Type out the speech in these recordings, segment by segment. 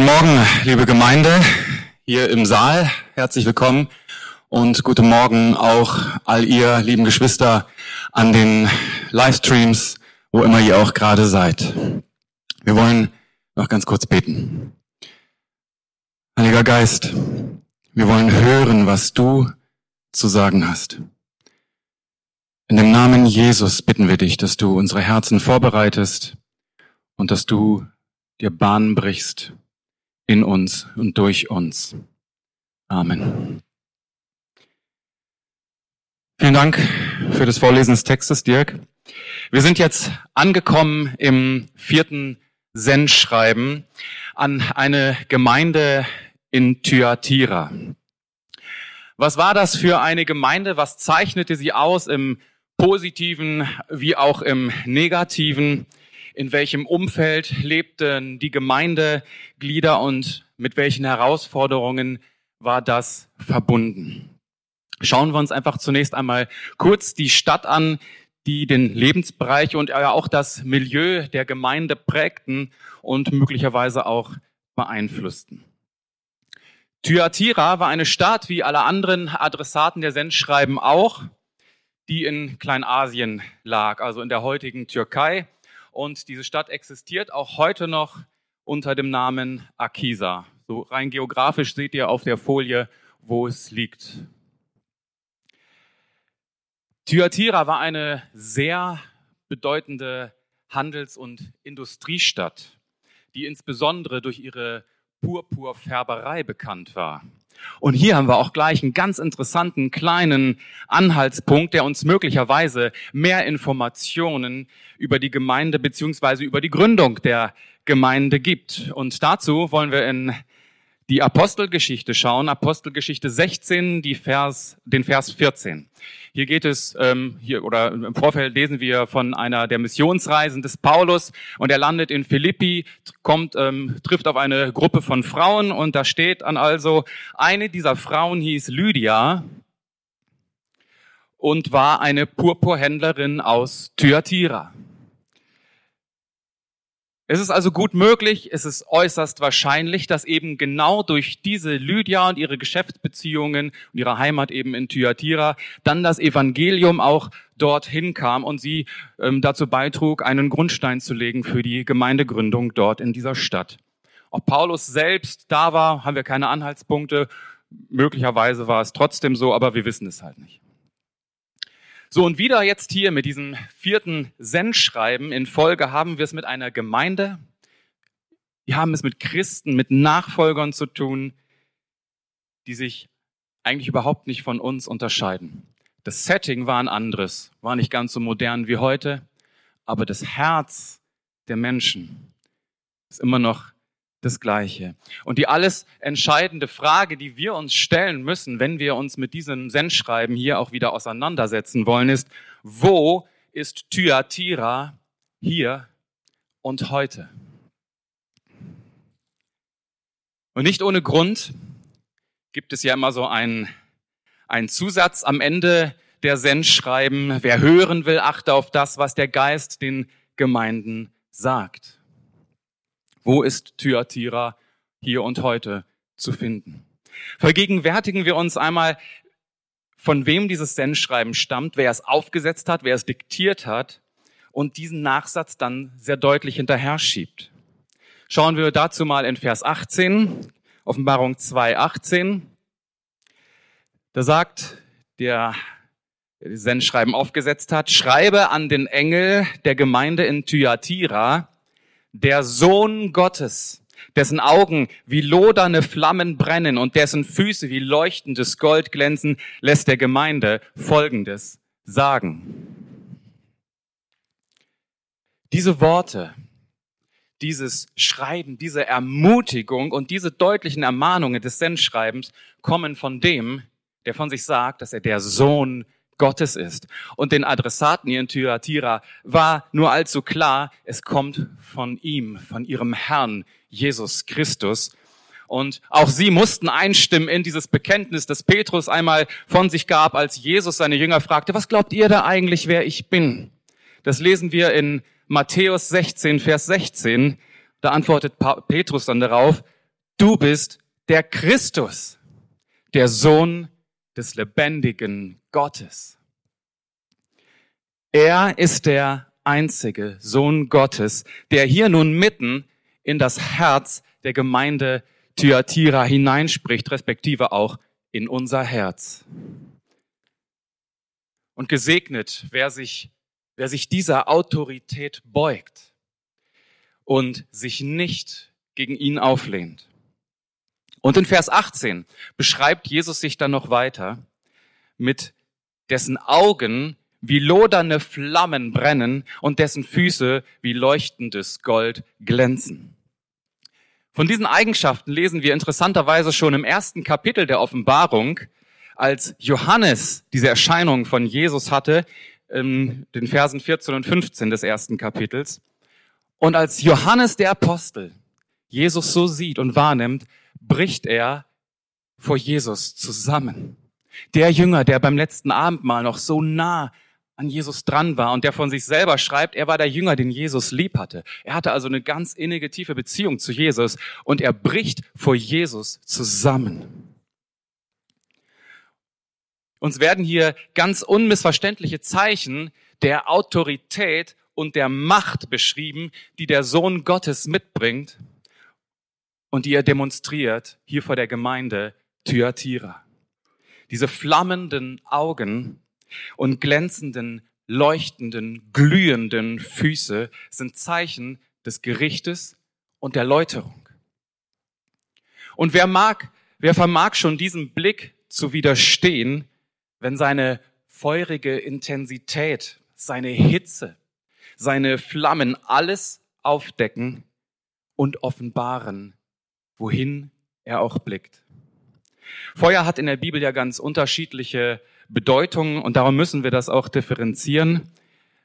Guten Morgen, liebe Gemeinde hier im Saal. Herzlich willkommen und guten Morgen auch all ihr lieben Geschwister an den Livestreams, wo immer ihr auch gerade seid. Wir wollen noch ganz kurz beten. Heiliger Geist, wir wollen hören, was du zu sagen hast. In dem Namen Jesus bitten wir dich, dass du unsere Herzen vorbereitest und dass du dir Bahn brichst in uns und durch uns. Amen. Vielen Dank für das Vorlesen des Textes, Dirk. Wir sind jetzt angekommen im vierten Sendschreiben an eine Gemeinde in Thyatira. Was war das für eine Gemeinde? Was zeichnete sie aus im positiven wie auch im negativen? In welchem Umfeld lebten die Gemeindeglieder und mit welchen Herausforderungen war das verbunden. Schauen wir uns einfach zunächst einmal kurz die Stadt an, die den Lebensbereich und auch das Milieu der Gemeinde prägten und möglicherweise auch beeinflussten. Thyatira war eine Stadt, wie alle anderen Adressaten der Sendschreiben auch, die in Kleinasien lag, also in der heutigen Türkei und diese Stadt existiert auch heute noch unter dem Namen Akisa. So rein geografisch seht ihr auf der Folie, wo es liegt. Thyatira war eine sehr bedeutende Handels- und Industriestadt, die insbesondere durch ihre Purpurfärberei bekannt war. Und hier haben wir auch gleich einen ganz interessanten kleinen Anhaltspunkt, der uns möglicherweise mehr Informationen über die Gemeinde beziehungsweise über die Gründung der Gemeinde gibt. Und dazu wollen wir in die Apostelgeschichte schauen, Apostelgeschichte 16, die Vers, den Vers 14. Hier geht es, ähm, hier oder im Vorfeld lesen wir von einer der Missionsreisen des Paulus und er landet in Philippi, kommt, ähm, trifft auf eine Gruppe von Frauen und da steht dann also, eine dieser Frauen hieß Lydia und war eine Purpurhändlerin aus Thyatira. Es ist also gut möglich, es ist äußerst wahrscheinlich, dass eben genau durch diese Lydia und ihre Geschäftsbeziehungen und ihre Heimat eben in Thyatira dann das Evangelium auch dorthin kam und sie ähm, dazu beitrug, einen Grundstein zu legen für die Gemeindegründung dort in dieser Stadt. Ob Paulus selbst da war, haben wir keine Anhaltspunkte. Möglicherweise war es trotzdem so, aber wir wissen es halt nicht. So, und wieder jetzt hier mit diesem vierten Sendschreiben in Folge haben wir es mit einer Gemeinde. Wir haben es mit Christen, mit Nachfolgern zu tun, die sich eigentlich überhaupt nicht von uns unterscheiden. Das Setting war ein anderes, war nicht ganz so modern wie heute, aber das Herz der Menschen ist immer noch das Gleiche. Und die alles entscheidende Frage, die wir uns stellen müssen, wenn wir uns mit diesem Sendschreiben hier auch wieder auseinandersetzen wollen, ist, wo ist Thyatira hier und heute? Und nicht ohne Grund gibt es ja immer so einen, einen Zusatz am Ende der Sendschreiben. Wer hören will, achte auf das, was der Geist den Gemeinden sagt. Wo ist Thyatira hier und heute zu finden? Vergegenwärtigen wir uns einmal, von wem dieses Sendschreiben stammt, wer es aufgesetzt hat, wer es diktiert hat und diesen Nachsatz dann sehr deutlich hinterher schiebt. Schauen wir dazu mal in Vers 18, Offenbarung 2, 18. Da sagt der, der das Sendschreiben aufgesetzt hat, schreibe an den Engel der Gemeinde in Thyatira, der Sohn Gottes, dessen Augen wie loderne Flammen brennen und dessen Füße wie leuchtendes Gold glänzen, lässt der Gemeinde Folgendes sagen. Diese Worte, dieses Schreiben, diese Ermutigung und diese deutlichen Ermahnungen des Sendschreibens kommen von dem, der von sich sagt, dass er der Sohn Gottes ist. Und den Adressaten hier in Thyatira war nur allzu klar, es kommt von ihm, von ihrem Herrn Jesus Christus. Und auch sie mussten einstimmen in dieses Bekenntnis, das Petrus einmal von sich gab, als Jesus seine Jünger fragte, was glaubt ihr da eigentlich, wer ich bin? Das lesen wir in Matthäus 16, Vers 16. Da antwortet Petrus dann darauf, du bist der Christus, der Sohn des lebendigen Gottes. Er ist der einzige Sohn Gottes, der hier nun mitten in das Herz der Gemeinde Thyatira hineinspricht, respektive auch in unser Herz. Und gesegnet, wer sich, wer sich dieser Autorität beugt und sich nicht gegen ihn auflehnt. Und in Vers 18 beschreibt Jesus sich dann noch weiter mit dessen Augen wie lodernde Flammen brennen und dessen Füße wie leuchtendes Gold glänzen. Von diesen Eigenschaften lesen wir interessanterweise schon im ersten Kapitel der Offenbarung, als Johannes diese Erscheinung von Jesus hatte, in den Versen 14 und 15 des ersten Kapitels. Und als Johannes der Apostel Jesus so sieht und wahrnimmt, bricht er vor Jesus zusammen. Der Jünger, der beim letzten Abendmahl noch so nah an Jesus dran war und der von sich selber schreibt, er war der Jünger, den Jesus lieb hatte. Er hatte also eine ganz innige, tiefe Beziehung zu Jesus und er bricht vor Jesus zusammen. Uns werden hier ganz unmissverständliche Zeichen der Autorität und der Macht beschrieben, die der Sohn Gottes mitbringt und die er demonstriert hier vor der Gemeinde Thyatira. Diese flammenden Augen und glänzenden, leuchtenden, glühenden Füße sind Zeichen des Gerichtes und der Läuterung. Und wer mag, wer vermag schon diesem Blick zu widerstehen, wenn seine feurige Intensität, seine Hitze, seine Flammen alles aufdecken und offenbaren, wohin er auch blickt. Feuer hat in der Bibel ja ganz unterschiedliche Bedeutungen und darum müssen wir das auch differenzieren.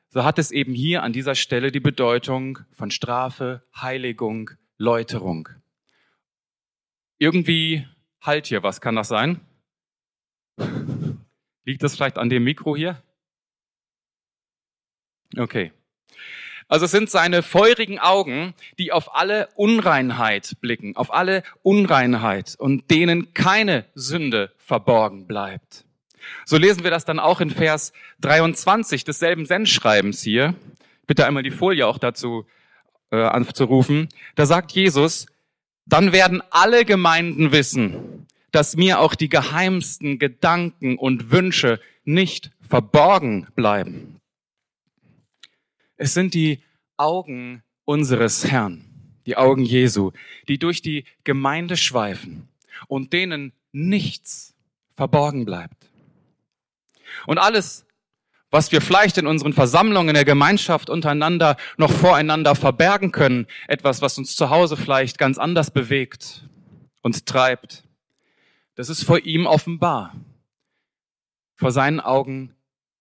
So hat es eben hier an dieser Stelle die Bedeutung von Strafe, Heiligung, Läuterung. Irgendwie halt hier was, kann das sein? Liegt das vielleicht an dem Mikro hier? Okay. Also es sind seine feurigen Augen, die auf alle Unreinheit blicken, auf alle Unreinheit und denen keine Sünde verborgen bleibt. So lesen wir das dann auch in Vers 23 desselben Sendschreibens hier. Bitte einmal die Folie auch dazu äh, anzurufen. Da sagt Jesus, dann werden alle Gemeinden wissen, dass mir auch die geheimsten Gedanken und Wünsche nicht verborgen bleiben. Es sind die Augen unseres Herrn, die Augen Jesu, die durch die Gemeinde schweifen und denen nichts verborgen bleibt. Und alles, was wir vielleicht in unseren Versammlungen in der Gemeinschaft untereinander noch voreinander verbergen können, etwas, was uns zu Hause vielleicht ganz anders bewegt und treibt, das ist vor ihm offenbar. Vor seinen Augen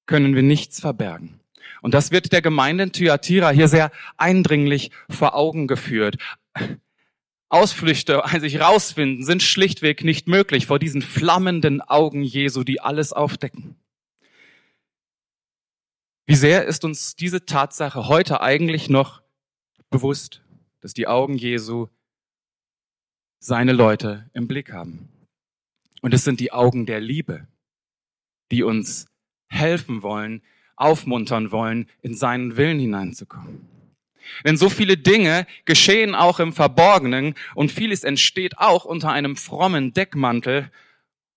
können wir nichts verbergen. Und das wird der Gemeinde in Thyatira hier sehr eindringlich vor Augen geführt. Ausflüchte, sich rausfinden, sind schlichtweg nicht möglich vor diesen flammenden Augen Jesu, die alles aufdecken. Wie sehr ist uns diese Tatsache heute eigentlich noch bewusst, dass die Augen Jesu seine Leute im Blick haben? Und es sind die Augen der Liebe, die uns helfen wollen, aufmuntern wollen, in seinen Willen hineinzukommen. Denn so viele Dinge geschehen auch im Verborgenen und vieles entsteht auch unter einem frommen Deckmantel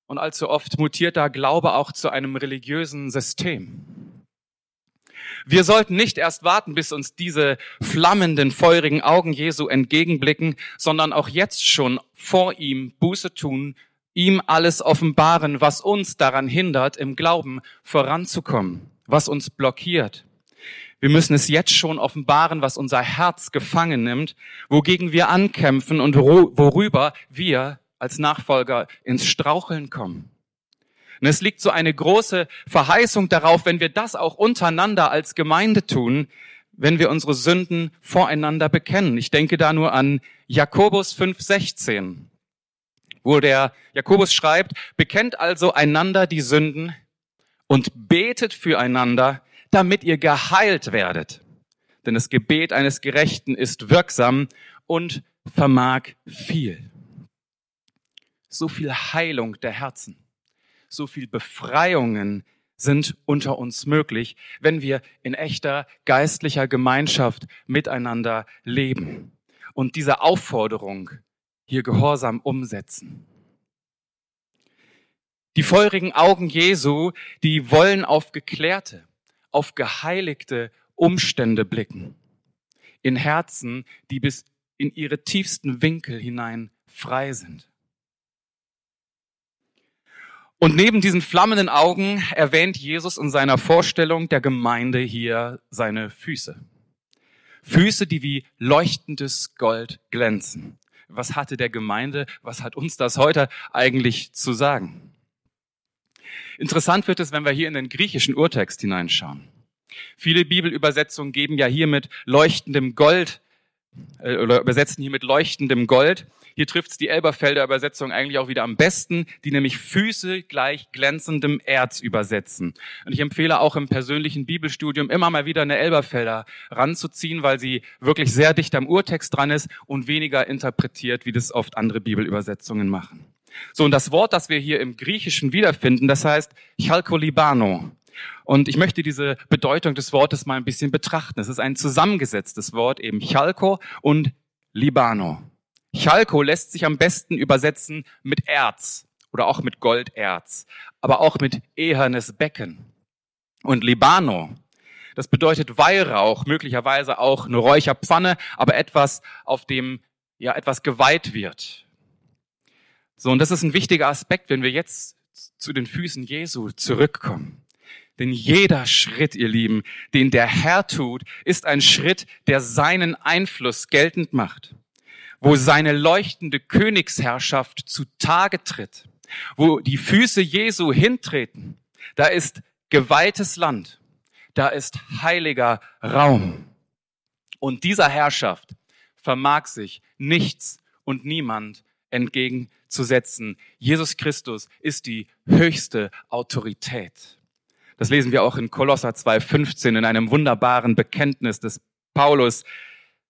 und allzu oft mutiert da Glaube auch zu einem religiösen System. Wir sollten nicht erst warten, bis uns diese flammenden, feurigen Augen Jesu entgegenblicken, sondern auch jetzt schon vor ihm Buße tun, ihm alles offenbaren, was uns daran hindert, im Glauben voranzukommen was uns blockiert. Wir müssen es jetzt schon offenbaren, was unser Herz gefangen nimmt, wogegen wir ankämpfen und worüber wir als Nachfolger ins Straucheln kommen. Und es liegt so eine große Verheißung darauf, wenn wir das auch untereinander als Gemeinde tun, wenn wir unsere Sünden voreinander bekennen. Ich denke da nur an Jakobus 5,16, wo der Jakobus schreibt, bekennt also einander die Sünden und betet füreinander, damit ihr geheilt werdet. Denn das Gebet eines Gerechten ist wirksam und vermag viel. so viel Heilung der Herzen, so viel Befreiungen sind unter uns möglich, wenn wir in echter geistlicher Gemeinschaft miteinander leben und diese Aufforderung hier gehorsam umsetzen. Die feurigen Augen Jesu, die wollen auf geklärte, auf geheiligte Umstände blicken, in Herzen, die bis in ihre tiefsten Winkel hinein frei sind. Und neben diesen flammenden Augen erwähnt Jesus in seiner Vorstellung der Gemeinde hier seine Füße. Füße, die wie leuchtendes Gold glänzen. Was hatte der Gemeinde, was hat uns das heute eigentlich zu sagen? Interessant wird es, wenn wir hier in den griechischen Urtext hineinschauen. Viele Bibelübersetzungen geben ja hier mit leuchtendem Gold äh, oder übersetzen hier mit leuchtendem Gold. Hier trifft es die Elberfelder Übersetzung eigentlich auch wieder am besten, die nämlich Füße gleich glänzendem Erz übersetzen. Und ich empfehle auch im persönlichen Bibelstudium immer mal wieder eine Elberfelder ranzuziehen, weil sie wirklich sehr dicht am Urtext dran ist und weniger interpretiert, wie das oft andere Bibelübersetzungen machen. So, und das Wort, das wir hier im Griechischen wiederfinden, das heißt Chalkolibano. Und ich möchte diese Bedeutung des Wortes mal ein bisschen betrachten. Es ist ein zusammengesetztes Wort, eben Chalko und Libano. Chalko lässt sich am besten übersetzen mit Erz oder auch mit Golderz, aber auch mit ehernes Becken. Und Libano, das bedeutet Weihrauch, möglicherweise auch eine Räucherpfanne, aber etwas, auf dem ja etwas geweiht wird. So, und das ist ein wichtiger Aspekt, wenn wir jetzt zu den Füßen Jesu zurückkommen. Denn jeder Schritt, ihr Lieben, den der Herr tut, ist ein Schritt, der seinen Einfluss geltend macht wo seine leuchtende Königsherrschaft zutage tritt, wo die Füße Jesu hintreten, da ist geweihtes Land, da ist heiliger Raum. Und dieser Herrschaft vermag sich nichts und niemand entgegenzusetzen. Jesus Christus ist die höchste Autorität. Das lesen wir auch in Kolosser 2.15 in einem wunderbaren Bekenntnis des Paulus.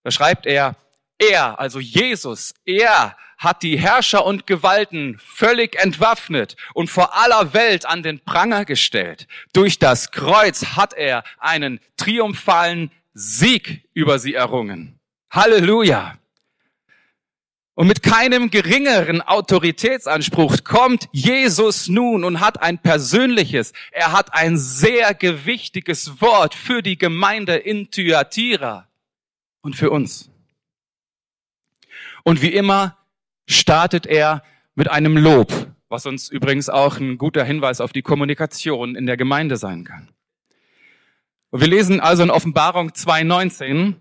Da schreibt er, er, also Jesus, er hat die Herrscher und Gewalten völlig entwaffnet und vor aller Welt an den Pranger gestellt. Durch das Kreuz hat er einen triumphalen Sieg über sie errungen. Halleluja! Und mit keinem geringeren Autoritätsanspruch kommt Jesus nun und hat ein persönliches, er hat ein sehr gewichtiges Wort für die Gemeinde in Thyatira und für uns. Und wie immer startet er mit einem Lob, was uns übrigens auch ein guter Hinweis auf die Kommunikation in der Gemeinde sein kann. Und wir lesen also in Offenbarung 2.19,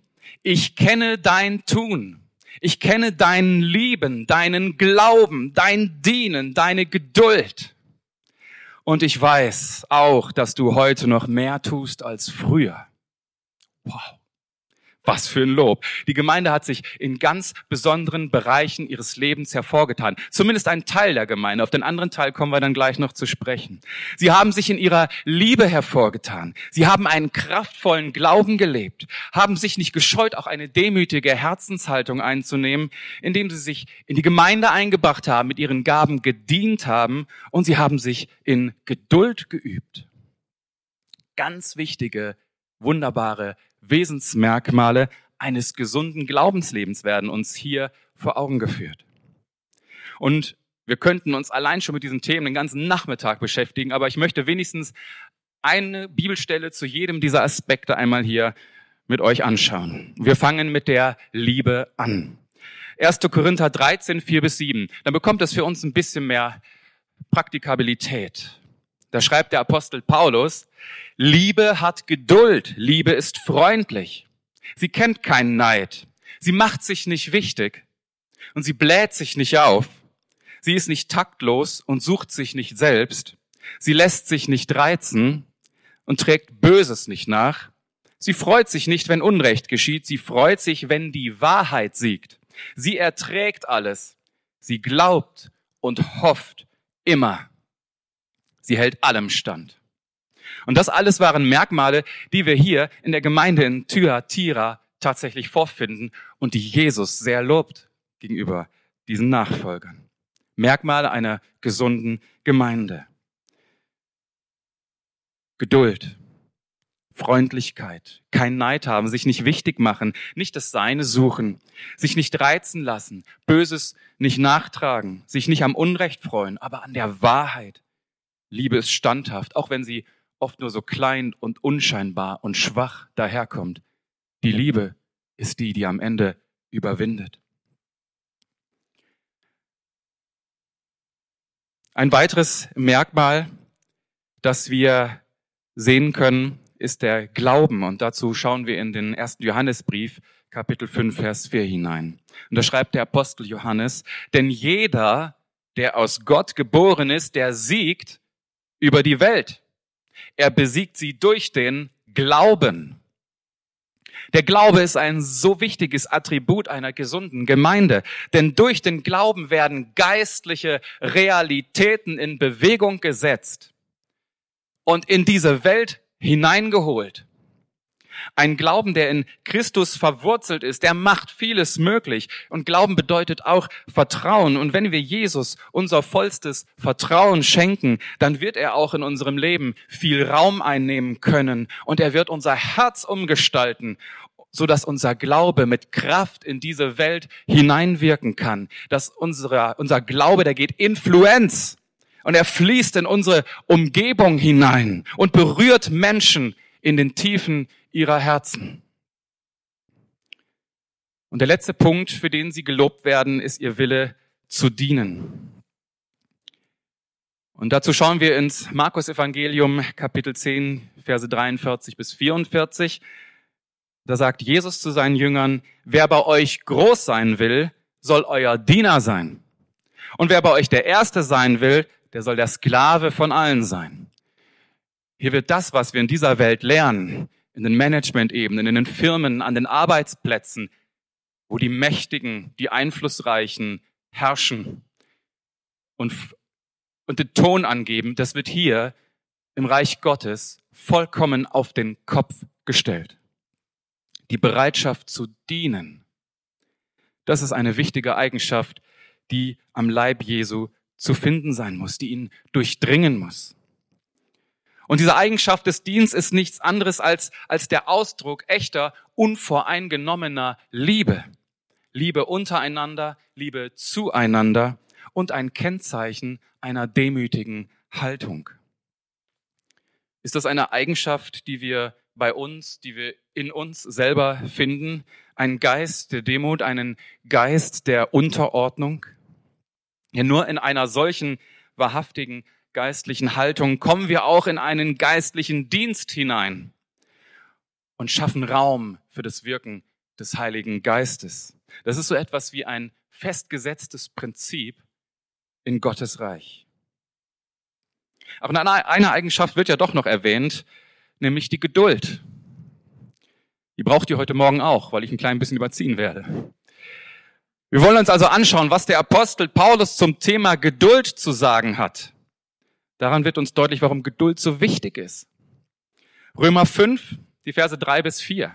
ich kenne dein Tun. Ich kenne deinen Lieben, deinen Glauben, dein Dienen, deine Geduld. Und ich weiß auch, dass du heute noch mehr tust als früher. Wow. Was für ein Lob. Die Gemeinde hat sich in ganz besonderen Bereichen ihres Lebens hervorgetan. Zumindest ein Teil der Gemeinde. Auf den anderen Teil kommen wir dann gleich noch zu sprechen. Sie haben sich in ihrer Liebe hervorgetan. Sie haben einen kraftvollen Glauben gelebt, haben sich nicht gescheut, auch eine demütige Herzenshaltung einzunehmen, indem sie sich in die Gemeinde eingebracht haben, mit ihren Gaben gedient haben und sie haben sich in Geduld geübt. Ganz wichtige, wunderbare Wesensmerkmale eines gesunden Glaubenslebens werden uns hier vor Augen geführt. Und wir könnten uns allein schon mit diesen Themen den ganzen Nachmittag beschäftigen, aber ich möchte wenigstens eine Bibelstelle zu jedem dieser Aspekte einmal hier mit euch anschauen. Wir fangen mit der Liebe an. 1. Korinther 13, 4 bis 7. Dann bekommt das für uns ein bisschen mehr Praktikabilität. Da schreibt der Apostel Paulus, Liebe hat Geduld, Liebe ist freundlich. Sie kennt keinen Neid. Sie macht sich nicht wichtig und sie bläht sich nicht auf. Sie ist nicht taktlos und sucht sich nicht selbst. Sie lässt sich nicht reizen und trägt Böses nicht nach. Sie freut sich nicht, wenn Unrecht geschieht. Sie freut sich, wenn die Wahrheit siegt. Sie erträgt alles. Sie glaubt und hofft immer. Sie hält allem stand. Und das alles waren Merkmale, die wir hier in der Gemeinde in Thyatira tatsächlich vorfinden und die Jesus sehr lobt gegenüber diesen Nachfolgern. Merkmale einer gesunden Gemeinde. Geduld, Freundlichkeit, kein Neid haben, sich nicht wichtig machen, nicht das Seine suchen, sich nicht reizen lassen, Böses nicht nachtragen, sich nicht am Unrecht freuen, aber an der Wahrheit. Liebe ist standhaft, auch wenn sie oft nur so klein und unscheinbar und schwach daherkommt. Die Liebe ist die, die am Ende überwindet. Ein weiteres Merkmal, das wir sehen können, ist der Glauben. Und dazu schauen wir in den ersten Johannesbrief, Kapitel 5, Vers 4 hinein. Und da schreibt der Apostel Johannes, denn jeder, der aus Gott geboren ist, der siegt über die Welt. Er besiegt sie durch den Glauben. Der Glaube ist ein so wichtiges Attribut einer gesunden Gemeinde, denn durch den Glauben werden geistliche Realitäten in Bewegung gesetzt und in diese Welt hineingeholt. Ein Glauben, der in Christus verwurzelt ist, der macht vieles möglich. Und Glauben bedeutet auch Vertrauen. Und wenn wir Jesus unser vollstes Vertrauen schenken, dann wird er auch in unserem Leben viel Raum einnehmen können. Und er wird unser Herz umgestalten so dass unser Glaube mit Kraft in diese Welt hineinwirken kann, dass unsere, unser Glaube, der geht Influenz und er fließt in unsere Umgebung hinein und berührt Menschen in den Tiefen ihrer Herzen. Und der letzte Punkt, für den sie gelobt werden, ist ihr Wille zu dienen. Und dazu schauen wir ins Markus Evangelium Kapitel 10, Verse 43 bis 44. Da sagt Jesus zu seinen Jüngern, wer bei euch groß sein will, soll euer Diener sein. Und wer bei euch der Erste sein will, der soll der Sklave von allen sein. Hier wird das, was wir in dieser Welt lernen, in den Management-Ebenen, in den Firmen, an den Arbeitsplätzen, wo die Mächtigen, die Einflussreichen herrschen und, und den Ton angeben, das wird hier im Reich Gottes vollkommen auf den Kopf gestellt. Die Bereitschaft zu dienen, das ist eine wichtige Eigenschaft, die am Leib Jesu zu finden sein muss, die ihn durchdringen muss. Und diese Eigenschaft des Dienstes ist nichts anderes als, als der Ausdruck echter, unvoreingenommener Liebe. Liebe untereinander, Liebe zueinander und ein Kennzeichen einer demütigen Haltung. Ist das eine Eigenschaft, die wir bei uns, die wir in uns selber finden? Ein Geist der Demut, einen Geist der Unterordnung? Ja, nur in einer solchen wahrhaftigen geistlichen Haltung kommen wir auch in einen geistlichen Dienst hinein und schaffen Raum für das Wirken des Heiligen Geistes. Das ist so etwas wie ein festgesetztes Prinzip in Gottes Reich. Aber eine Eigenschaft wird ja doch noch erwähnt, nämlich die Geduld. Die braucht ihr heute Morgen auch, weil ich ein klein bisschen überziehen werde. Wir wollen uns also anschauen, was der Apostel Paulus zum Thema Geduld zu sagen hat. Daran wird uns deutlich, warum Geduld so wichtig ist. Römer 5, die Verse 3 bis 4.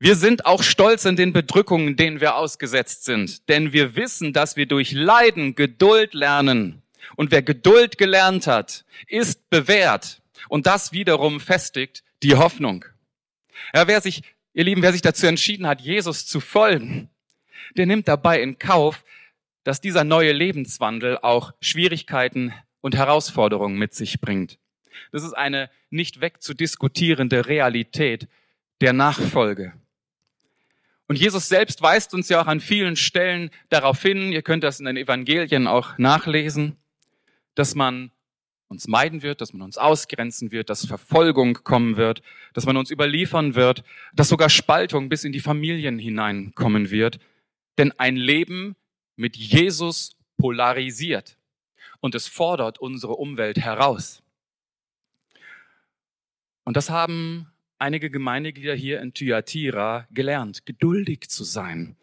Wir sind auch stolz in den Bedrückungen, denen wir ausgesetzt sind, denn wir wissen, dass wir durch Leiden Geduld lernen. Und wer Geduld gelernt hat, ist bewährt. Und das wiederum festigt die Hoffnung. Ja, wer sich, ihr Lieben, wer sich dazu entschieden hat, Jesus zu folgen, der nimmt dabei in Kauf, dass dieser neue Lebenswandel auch Schwierigkeiten und Herausforderungen mit sich bringt. Das ist eine nicht wegzudiskutierende Realität der Nachfolge. Und Jesus selbst weist uns ja auch an vielen Stellen darauf hin, ihr könnt das in den Evangelien auch nachlesen, dass man uns meiden wird, dass man uns ausgrenzen wird, dass Verfolgung kommen wird, dass man uns überliefern wird, dass sogar Spaltung bis in die Familien hineinkommen wird. Denn ein Leben mit Jesus polarisiert und es fordert unsere Umwelt heraus. Und das haben einige Gemeindeglieder hier in Thyatira gelernt, geduldig zu sein,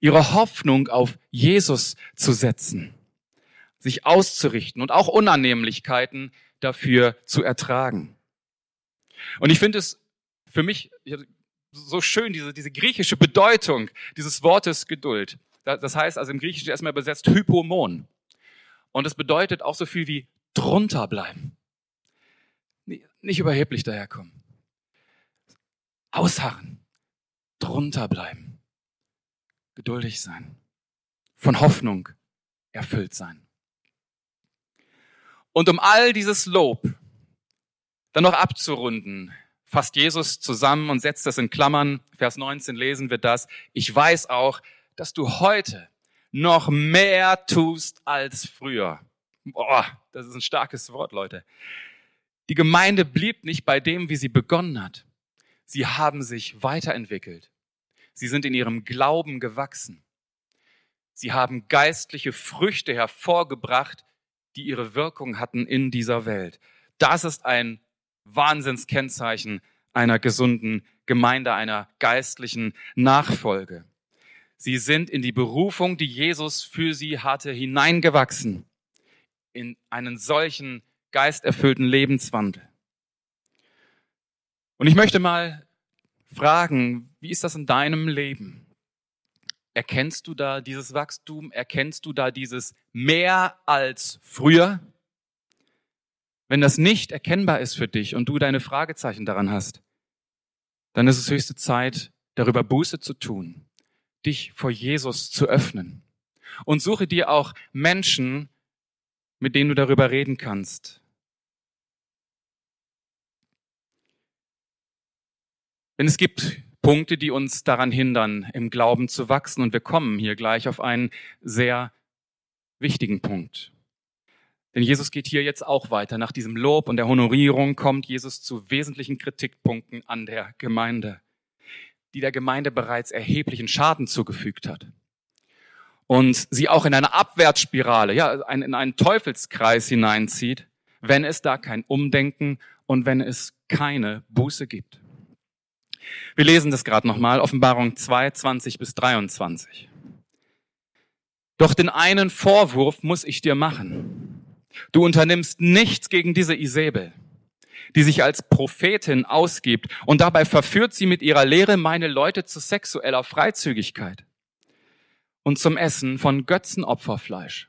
ihre Hoffnung auf Jesus zu setzen, sich auszurichten und auch Unannehmlichkeiten dafür zu ertragen. Und ich finde es für mich so schön, diese, diese griechische Bedeutung dieses Wortes Geduld. Das heißt also im Griechischen erstmal übersetzt Hypomon. Und es bedeutet auch so viel wie drunter bleiben. Nicht überheblich daherkommen. Ausharren. Drunter bleiben. Geduldig sein. Von Hoffnung erfüllt sein. Und um all dieses Lob dann noch abzurunden, fasst Jesus zusammen und setzt das in Klammern. Vers 19 lesen wir das. Ich weiß auch, dass du heute noch mehr tust als früher. Boah, das ist ein starkes Wort, Leute. Die Gemeinde blieb nicht bei dem, wie sie begonnen hat. Sie haben sich weiterentwickelt. Sie sind in ihrem Glauben gewachsen. Sie haben geistliche Früchte hervorgebracht, die ihre Wirkung hatten in dieser Welt. Das ist ein Wahnsinnskennzeichen einer gesunden Gemeinde, einer geistlichen Nachfolge. Sie sind in die Berufung, die Jesus für sie hatte, hineingewachsen. In einen solchen geisterfüllten Lebenswandel. Und ich möchte mal fragen, wie ist das in deinem Leben? Erkennst du da dieses Wachstum? Erkennst du da dieses mehr als früher? Wenn das nicht erkennbar ist für dich und du deine Fragezeichen daran hast, dann ist es höchste Zeit, darüber Buße zu tun, dich vor Jesus zu öffnen. Und suche dir auch Menschen, mit denen du darüber reden kannst. Denn es gibt Punkte, die uns daran hindern, im Glauben zu wachsen. Und wir kommen hier gleich auf einen sehr wichtigen Punkt. Denn Jesus geht hier jetzt auch weiter. Nach diesem Lob und der Honorierung kommt Jesus zu wesentlichen Kritikpunkten an der Gemeinde, die der Gemeinde bereits erheblichen Schaden zugefügt hat. Und sie auch in eine Abwärtsspirale, ja, in einen Teufelskreis hineinzieht, wenn es da kein Umdenken und wenn es keine Buße gibt. Wir lesen das gerade nochmal, Offenbarung 2, 20 bis 23. Doch den einen Vorwurf muss ich dir machen. Du unternimmst nichts gegen diese Isabel, die sich als Prophetin ausgibt und dabei verführt sie mit ihrer Lehre meine Leute zu sexueller Freizügigkeit und zum Essen von Götzenopferfleisch.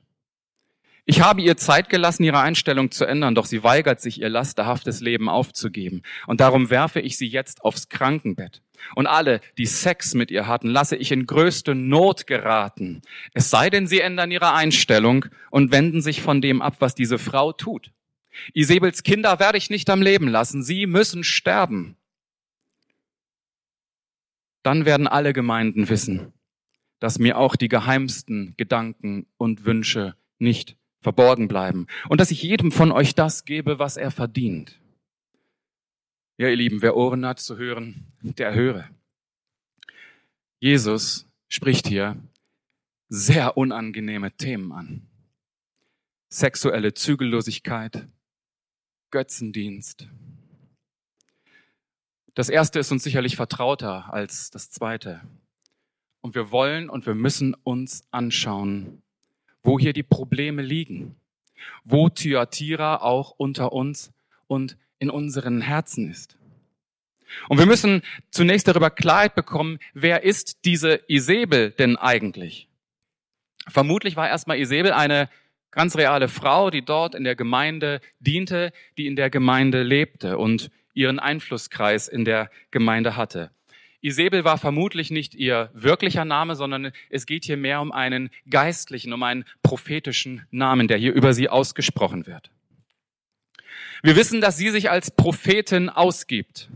Ich habe ihr Zeit gelassen, ihre Einstellung zu ändern, doch sie weigert sich, ihr lasterhaftes Leben aufzugeben. Und darum werfe ich sie jetzt aufs Krankenbett. Und alle, die Sex mit ihr hatten, lasse ich in größte Not geraten. Es sei denn, sie ändern ihre Einstellung und wenden sich von dem ab, was diese Frau tut. Isabels Kinder werde ich nicht am Leben lassen. Sie müssen sterben. Dann werden alle Gemeinden wissen, dass mir auch die geheimsten Gedanken und Wünsche nicht verborgen bleiben und dass ich jedem von euch das gebe, was er verdient. Ja, ihr Lieben, wer Ohren hat zu hören, der höre. Jesus spricht hier sehr unangenehme Themen an. Sexuelle Zügellosigkeit, Götzendienst. Das erste ist uns sicherlich vertrauter als das zweite. Und wir wollen und wir müssen uns anschauen, wo hier die Probleme liegen, wo Thyatira auch unter uns und in unseren Herzen ist. Und wir müssen zunächst darüber Klarheit bekommen, wer ist diese Isabel denn eigentlich? Vermutlich war erstmal Isabel eine ganz reale Frau, die dort in der Gemeinde diente, die in der Gemeinde lebte und ihren Einflusskreis in der Gemeinde hatte. Isabel war vermutlich nicht ihr wirklicher Name, sondern es geht hier mehr um einen geistlichen, um einen prophetischen Namen, der hier über sie ausgesprochen wird. Wir wissen, dass sie sich als Prophetin ausgibt.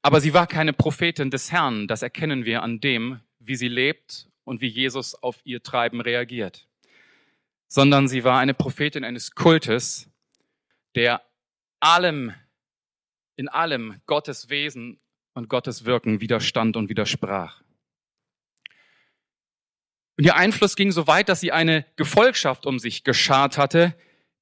Aber sie war keine Prophetin des Herrn. Das erkennen wir an dem, wie sie lebt und wie Jesus auf ihr Treiben reagiert. Sondern sie war eine Prophetin eines Kultes, der allem, in allem Gottes Wesen und Gottes Wirken widerstand und widersprach. Und ihr Einfluss ging so weit, dass sie eine Gefolgschaft um sich geschart hatte,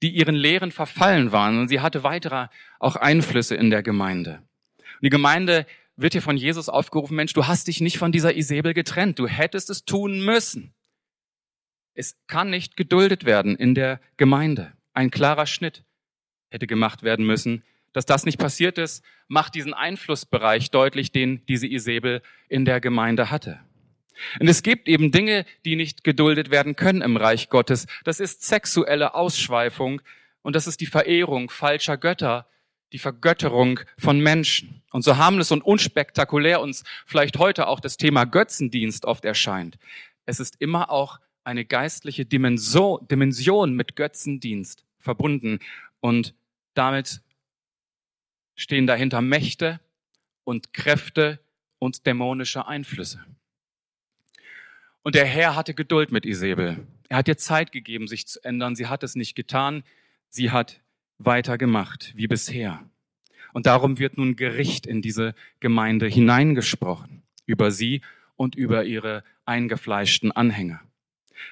die ihren Lehren verfallen waren. Und sie hatte weitere auch Einflüsse in der Gemeinde. Und die Gemeinde wird hier von Jesus aufgerufen, Mensch, du hast dich nicht von dieser Isabel getrennt. Du hättest es tun müssen. Es kann nicht geduldet werden in der Gemeinde. Ein klarer Schnitt hätte gemacht werden müssen dass das nicht passiert ist, macht diesen Einflussbereich deutlich, den diese Isabel in der Gemeinde hatte. Und es gibt eben Dinge, die nicht geduldet werden können im Reich Gottes. Das ist sexuelle Ausschweifung und das ist die Verehrung falscher Götter, die Vergötterung von Menschen. Und so harmlos und unspektakulär uns vielleicht heute auch das Thema Götzendienst oft erscheint, es ist immer auch eine geistliche Dimension mit Götzendienst verbunden. Und damit stehen dahinter Mächte und Kräfte und dämonische Einflüsse. Und der Herr hatte Geduld mit Isabel. Er hat ihr Zeit gegeben, sich zu ändern. Sie hat es nicht getan. Sie hat weitergemacht wie bisher. Und darum wird nun Gericht in diese Gemeinde hineingesprochen über sie und über ihre eingefleischten Anhänger.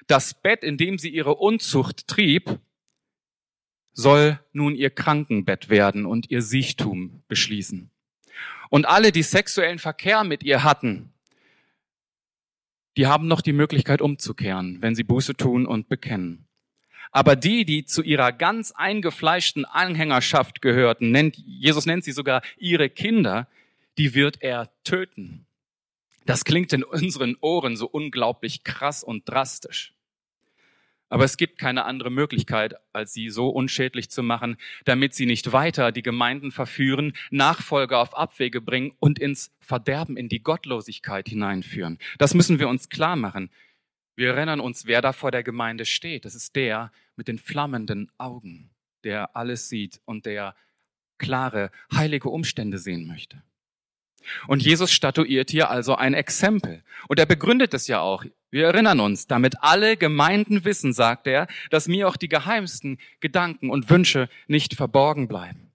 Das Bett, in dem sie ihre Unzucht trieb, soll nun ihr Krankenbett werden und ihr Siechtum beschließen. Und alle, die sexuellen Verkehr mit ihr hatten, die haben noch die Möglichkeit umzukehren, wenn sie Buße tun und bekennen. Aber die, die zu ihrer ganz eingefleischten Anhängerschaft gehörten, nennt, Jesus nennt sie sogar ihre Kinder, die wird er töten. Das klingt in unseren Ohren so unglaublich krass und drastisch. Aber es gibt keine andere Möglichkeit, als sie so unschädlich zu machen, damit sie nicht weiter die Gemeinden verführen, Nachfolger auf Abwege bringen und ins Verderben, in die Gottlosigkeit hineinführen. Das müssen wir uns klar machen. Wir erinnern uns, wer da vor der Gemeinde steht. Das ist der mit den flammenden Augen, der alles sieht und der klare, heilige Umstände sehen möchte. Und Jesus statuiert hier also ein Exempel. Und er begründet es ja auch. Wir erinnern uns, damit alle Gemeinden wissen, sagt er, dass mir auch die geheimsten Gedanken und Wünsche nicht verborgen bleiben.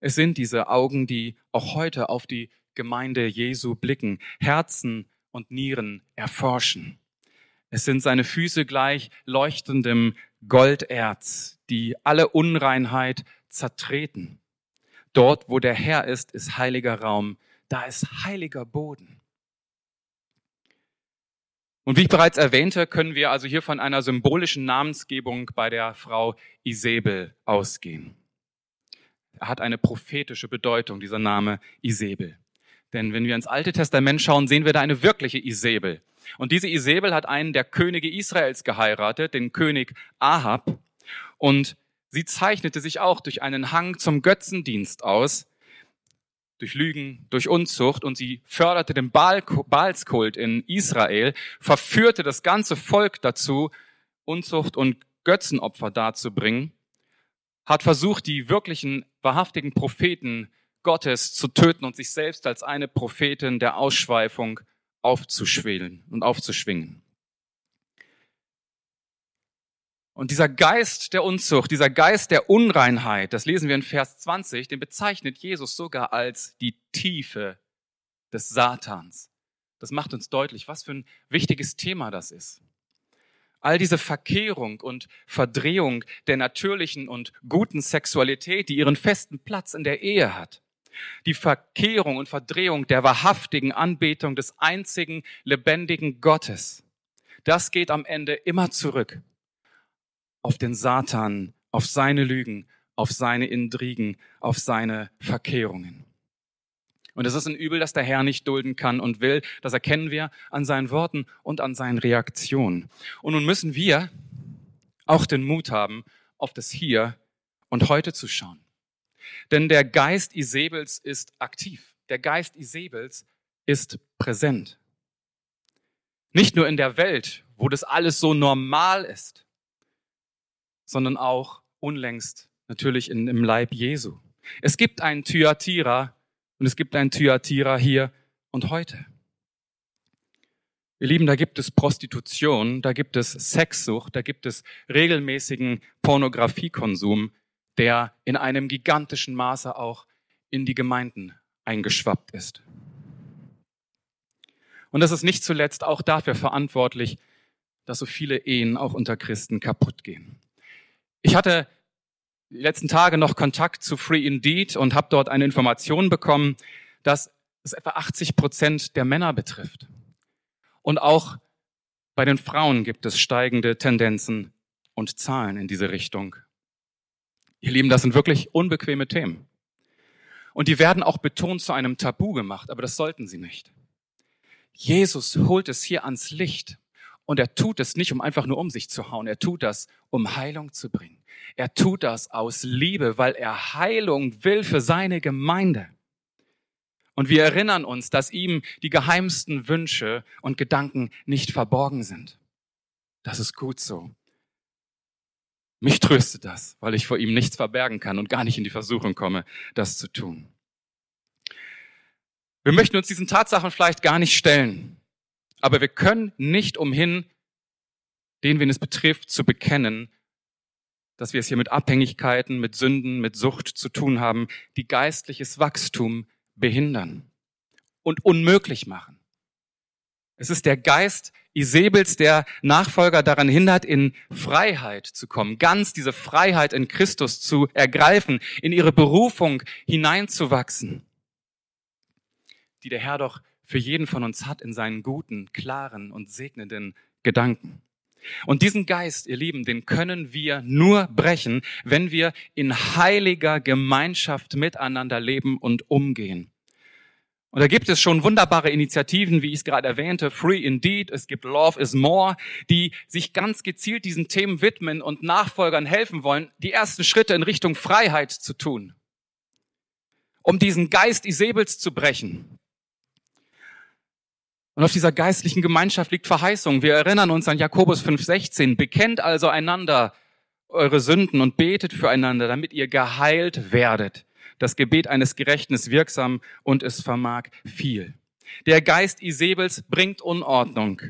Es sind diese Augen, die auch heute auf die Gemeinde Jesu blicken, Herzen und Nieren erforschen. Es sind seine Füße gleich leuchtendem Golderz, die alle Unreinheit zertreten. Dort, wo der Herr ist, ist heiliger Raum, da ist heiliger Boden. Und wie ich bereits erwähnte, können wir also hier von einer symbolischen Namensgebung bei der Frau Isabel ausgehen. Er hat eine prophetische Bedeutung, dieser Name Isabel. Denn wenn wir ins Alte Testament schauen, sehen wir da eine wirkliche Isabel. Und diese Isabel hat einen der Könige Israels geheiratet, den König Ahab. Und sie zeichnete sich auch durch einen Hang zum Götzendienst aus, durch Lügen, durch Unzucht und sie förderte den Baalskult in Israel, verführte das ganze Volk dazu, Unzucht und Götzenopfer darzubringen, hat versucht, die wirklichen, wahrhaftigen Propheten Gottes zu töten und sich selbst als eine Prophetin der Ausschweifung aufzuschwelen und aufzuschwingen. Und dieser Geist der Unzucht, dieser Geist der Unreinheit, das lesen wir in Vers 20, den bezeichnet Jesus sogar als die Tiefe des Satans. Das macht uns deutlich, was für ein wichtiges Thema das ist. All diese Verkehrung und Verdrehung der natürlichen und guten Sexualität, die ihren festen Platz in der Ehe hat. Die Verkehrung und Verdrehung der wahrhaftigen Anbetung des einzigen lebendigen Gottes. Das geht am Ende immer zurück auf den Satan, auf seine Lügen, auf seine Intrigen, auf seine Verkehrungen. Und es ist ein Übel, das der Herr nicht dulden kann und will. Das erkennen wir an seinen Worten und an seinen Reaktionen. Und nun müssen wir auch den Mut haben, auf das Hier und heute zu schauen. Denn der Geist Isabels ist aktiv. Der Geist Isabels ist präsent. Nicht nur in der Welt, wo das alles so normal ist, sondern auch unlängst natürlich in, im Leib Jesu. Es gibt einen Thyatira und es gibt einen Thyatira hier und heute. Ihr Lieben, da gibt es Prostitution, da gibt es Sexsucht, da gibt es regelmäßigen Pornografiekonsum, der in einem gigantischen Maße auch in die Gemeinden eingeschwappt ist. Und das ist nicht zuletzt auch dafür verantwortlich, dass so viele Ehen auch unter Christen kaputt gehen. Ich hatte die letzten Tage noch Kontakt zu Free Indeed und habe dort eine Information bekommen, dass es etwa 80 Prozent der Männer betrifft. Und auch bei den Frauen gibt es steigende Tendenzen und Zahlen in diese Richtung. Ihr Lieben, das sind wirklich unbequeme Themen. Und die werden auch betont zu einem Tabu gemacht, aber das sollten sie nicht. Jesus holt es hier ans Licht. Und er tut es nicht, um einfach nur um sich zu hauen. Er tut das, um Heilung zu bringen. Er tut das aus Liebe, weil er Heilung will für seine Gemeinde. Und wir erinnern uns, dass ihm die geheimsten Wünsche und Gedanken nicht verborgen sind. Das ist gut so. Mich tröstet das, weil ich vor ihm nichts verbergen kann und gar nicht in die Versuchung komme, das zu tun. Wir möchten uns diesen Tatsachen vielleicht gar nicht stellen, aber wir können nicht umhin, den, wen es betrifft, zu bekennen, dass wir es hier mit Abhängigkeiten, mit Sünden, mit Sucht zu tun haben, die geistliches Wachstum behindern und unmöglich machen. Es ist der Geist Isabels, der Nachfolger daran hindert, in Freiheit zu kommen, ganz diese Freiheit in Christus zu ergreifen, in ihre Berufung hineinzuwachsen, die der Herr doch für jeden von uns hat in seinen guten, klaren und segnenden Gedanken. Und diesen Geist, ihr Lieben, den können wir nur brechen, wenn wir in heiliger Gemeinschaft miteinander leben und umgehen. Und da gibt es schon wunderbare Initiativen, wie ich es gerade erwähnte, Free Indeed, es gibt Love is More, die sich ganz gezielt diesen Themen widmen und Nachfolgern helfen wollen, die ersten Schritte in Richtung Freiheit zu tun, um diesen Geist Isabels zu brechen. Und auf dieser geistlichen Gemeinschaft liegt Verheißung. Wir erinnern uns an Jakobus 5,16. Bekennt also einander eure Sünden und betet füreinander, damit ihr geheilt werdet. Das Gebet eines Gerechten ist wirksam und es vermag viel. Der Geist Isabels bringt Unordnung.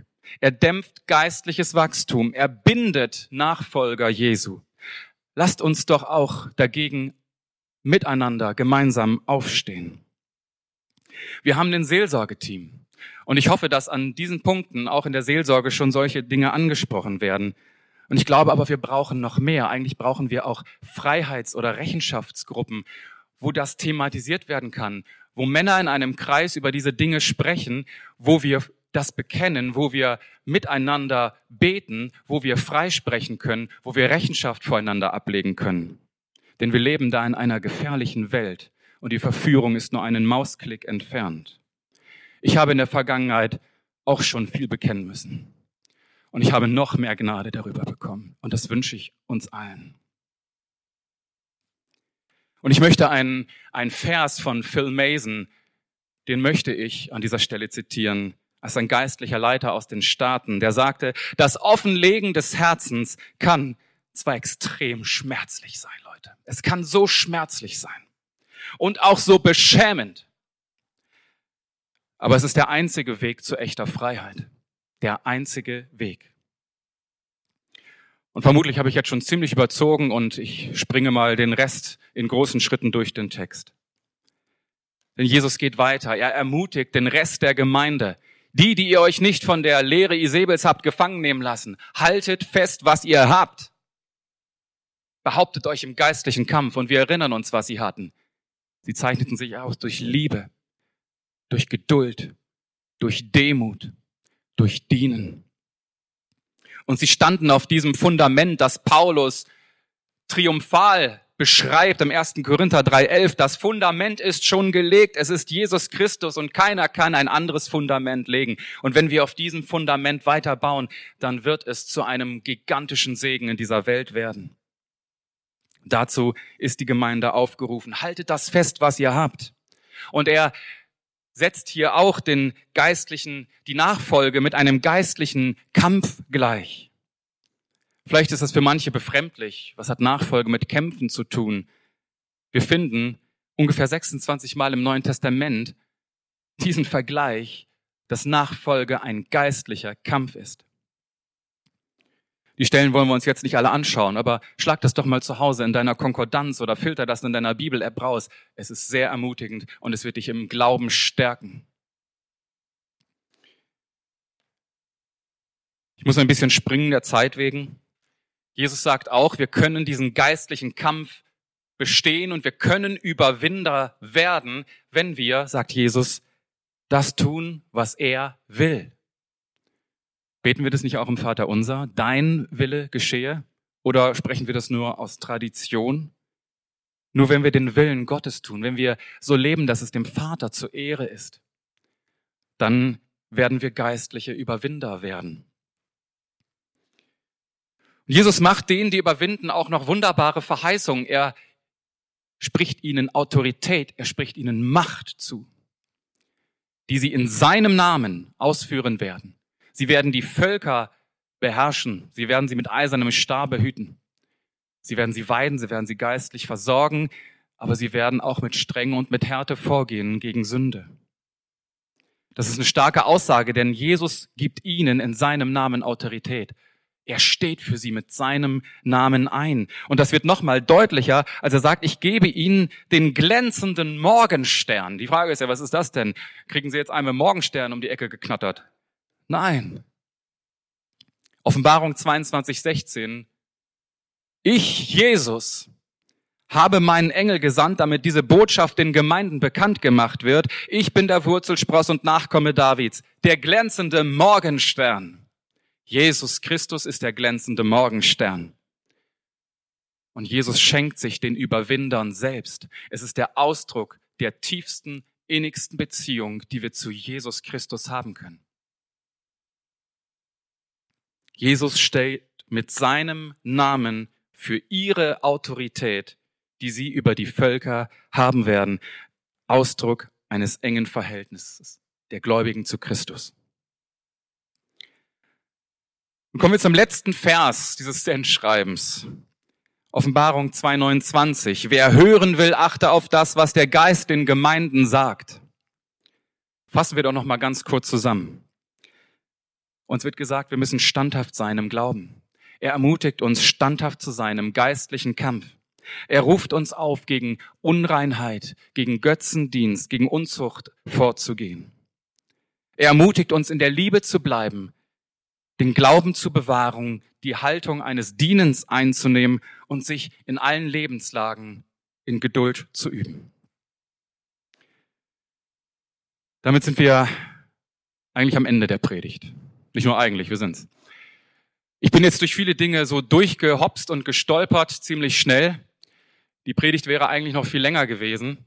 Er dämpft geistliches Wachstum. Er bindet Nachfolger Jesu. Lasst uns doch auch dagegen miteinander gemeinsam aufstehen. Wir haben ein Seelsorgeteam. Und ich hoffe, dass an diesen Punkten auch in der Seelsorge schon solche Dinge angesprochen werden. Und ich glaube aber, wir brauchen noch mehr. Eigentlich brauchen wir auch Freiheits- oder Rechenschaftsgruppen, wo das thematisiert werden kann, wo Männer in einem Kreis über diese Dinge sprechen, wo wir das bekennen, wo wir miteinander beten, wo wir freisprechen können, wo wir Rechenschaft voreinander ablegen können. Denn wir leben da in einer gefährlichen Welt und die Verführung ist nur einen Mausklick entfernt. Ich habe in der Vergangenheit auch schon viel bekennen müssen. Und ich habe noch mehr Gnade darüber bekommen. Und das wünsche ich uns allen. Und ich möchte einen, einen Vers von Phil Mason, den möchte ich an dieser Stelle zitieren, als ein geistlicher Leiter aus den Staaten, der sagte, das Offenlegen des Herzens kann zwar extrem schmerzlich sein, Leute. Es kann so schmerzlich sein und auch so beschämend. Aber es ist der einzige Weg zu echter Freiheit. Der einzige Weg. Und vermutlich habe ich jetzt schon ziemlich überzogen und ich springe mal den Rest in großen Schritten durch den Text. Denn Jesus geht weiter. Er ermutigt den Rest der Gemeinde. Die, die ihr euch nicht von der Lehre Isabels habt gefangen nehmen lassen, haltet fest, was ihr habt. Behauptet euch im geistlichen Kampf und wir erinnern uns, was sie hatten. Sie zeichneten sich aus durch Liebe, durch Geduld, durch Demut, durch Dienen. Und sie standen auf diesem Fundament, das Paulus triumphal beschreibt im 1. Korinther 3.11. Das Fundament ist schon gelegt. Es ist Jesus Christus und keiner kann ein anderes Fundament legen. Und wenn wir auf diesem Fundament weiter bauen, dann wird es zu einem gigantischen Segen in dieser Welt werden. Dazu ist die Gemeinde aufgerufen. Haltet das fest, was ihr habt. Und er setzt hier auch den geistlichen, die Nachfolge mit einem geistlichen Kampf gleich. Vielleicht ist das für manche befremdlich. Was hat Nachfolge mit Kämpfen zu tun? Wir finden ungefähr 26 Mal im Neuen Testament diesen Vergleich, dass Nachfolge ein geistlicher Kampf ist. Die Stellen wollen wir uns jetzt nicht alle anschauen, aber schlag das doch mal zu Hause in deiner Konkordanz oder filter das in deiner Bibel-App raus. Es ist sehr ermutigend und es wird dich im Glauben stärken. Ich muss ein bisschen springen der Zeit wegen. Jesus sagt auch, wir können diesen geistlichen Kampf bestehen und wir können Überwinder werden, wenn wir, sagt Jesus, das tun, was er will. Beten wir das nicht auch im Vater unser? Dein Wille geschehe? Oder sprechen wir das nur aus Tradition? Nur wenn wir den Willen Gottes tun, wenn wir so leben, dass es dem Vater zur Ehre ist, dann werden wir geistliche Überwinder werden. Jesus macht denen, die überwinden, auch noch wunderbare Verheißungen. Er spricht ihnen Autorität, er spricht ihnen Macht zu, die sie in seinem Namen ausführen werden. Sie werden die Völker beherrschen, sie werden sie mit eisernem Stab hüten. Sie werden sie weiden, sie werden sie geistlich versorgen, aber sie werden auch mit Strenge und mit Härte vorgehen gegen Sünde. Das ist eine starke Aussage, denn Jesus gibt ihnen in seinem Namen Autorität. Er steht für sie mit seinem Namen ein. Und das wird nochmal deutlicher, als er sagt, ich gebe ihnen den glänzenden Morgenstern. Die Frage ist ja, was ist das denn? Kriegen sie jetzt einmal Morgenstern um die Ecke geknattert? Nein. Offenbarung 22, 16. Ich, Jesus, habe meinen Engel gesandt, damit diese Botschaft den Gemeinden bekannt gemacht wird. Ich bin der Wurzelspross und Nachkomme Davids, der glänzende Morgenstern. Jesus Christus ist der glänzende Morgenstern. Und Jesus schenkt sich den Überwindern selbst. Es ist der Ausdruck der tiefsten, innigsten Beziehung, die wir zu Jesus Christus haben können. Jesus steht mit seinem Namen für ihre Autorität, die sie über die Völker haben werden, Ausdruck eines engen Verhältnisses der Gläubigen zu Christus. Und kommen wir zum letzten Vers dieses Sendschreibens. Offenbarung 2.29. Wer hören will, achte auf das, was der Geist den Gemeinden sagt. Fassen wir doch noch mal ganz kurz zusammen. Uns wird gesagt, wir müssen standhaft sein im Glauben. Er ermutigt uns, standhaft zu sein im geistlichen Kampf. Er ruft uns auf, gegen Unreinheit, gegen Götzendienst, gegen Unzucht vorzugehen. Er ermutigt uns, in der Liebe zu bleiben, den Glauben zu bewahren, die Haltung eines Dienens einzunehmen und sich in allen Lebenslagen in Geduld zu üben. Damit sind wir eigentlich am Ende der Predigt. Nicht nur eigentlich, wir sind's. Ich bin jetzt durch viele Dinge so durchgehopst und gestolpert, ziemlich schnell. Die Predigt wäre eigentlich noch viel länger gewesen.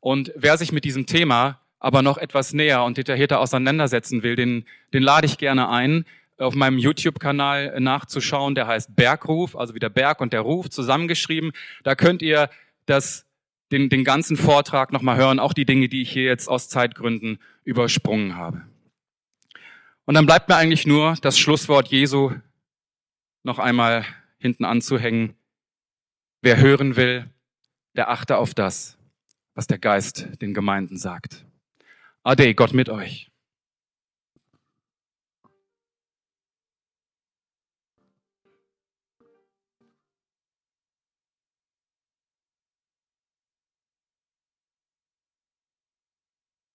Und wer sich mit diesem Thema aber noch etwas näher und detaillierter auseinandersetzen will, den, den lade ich gerne ein, auf meinem YouTube-Kanal nachzuschauen. Der heißt Bergruf, also wie der Berg und der Ruf zusammengeschrieben. Da könnt ihr das, den, den ganzen Vortrag nochmal hören, auch die Dinge, die ich hier jetzt aus Zeitgründen übersprungen habe. Und dann bleibt mir eigentlich nur das Schlusswort Jesu noch einmal hinten anzuhängen. Wer hören will, der achte auf das, was der Geist den Gemeinden sagt. Ade, Gott mit euch.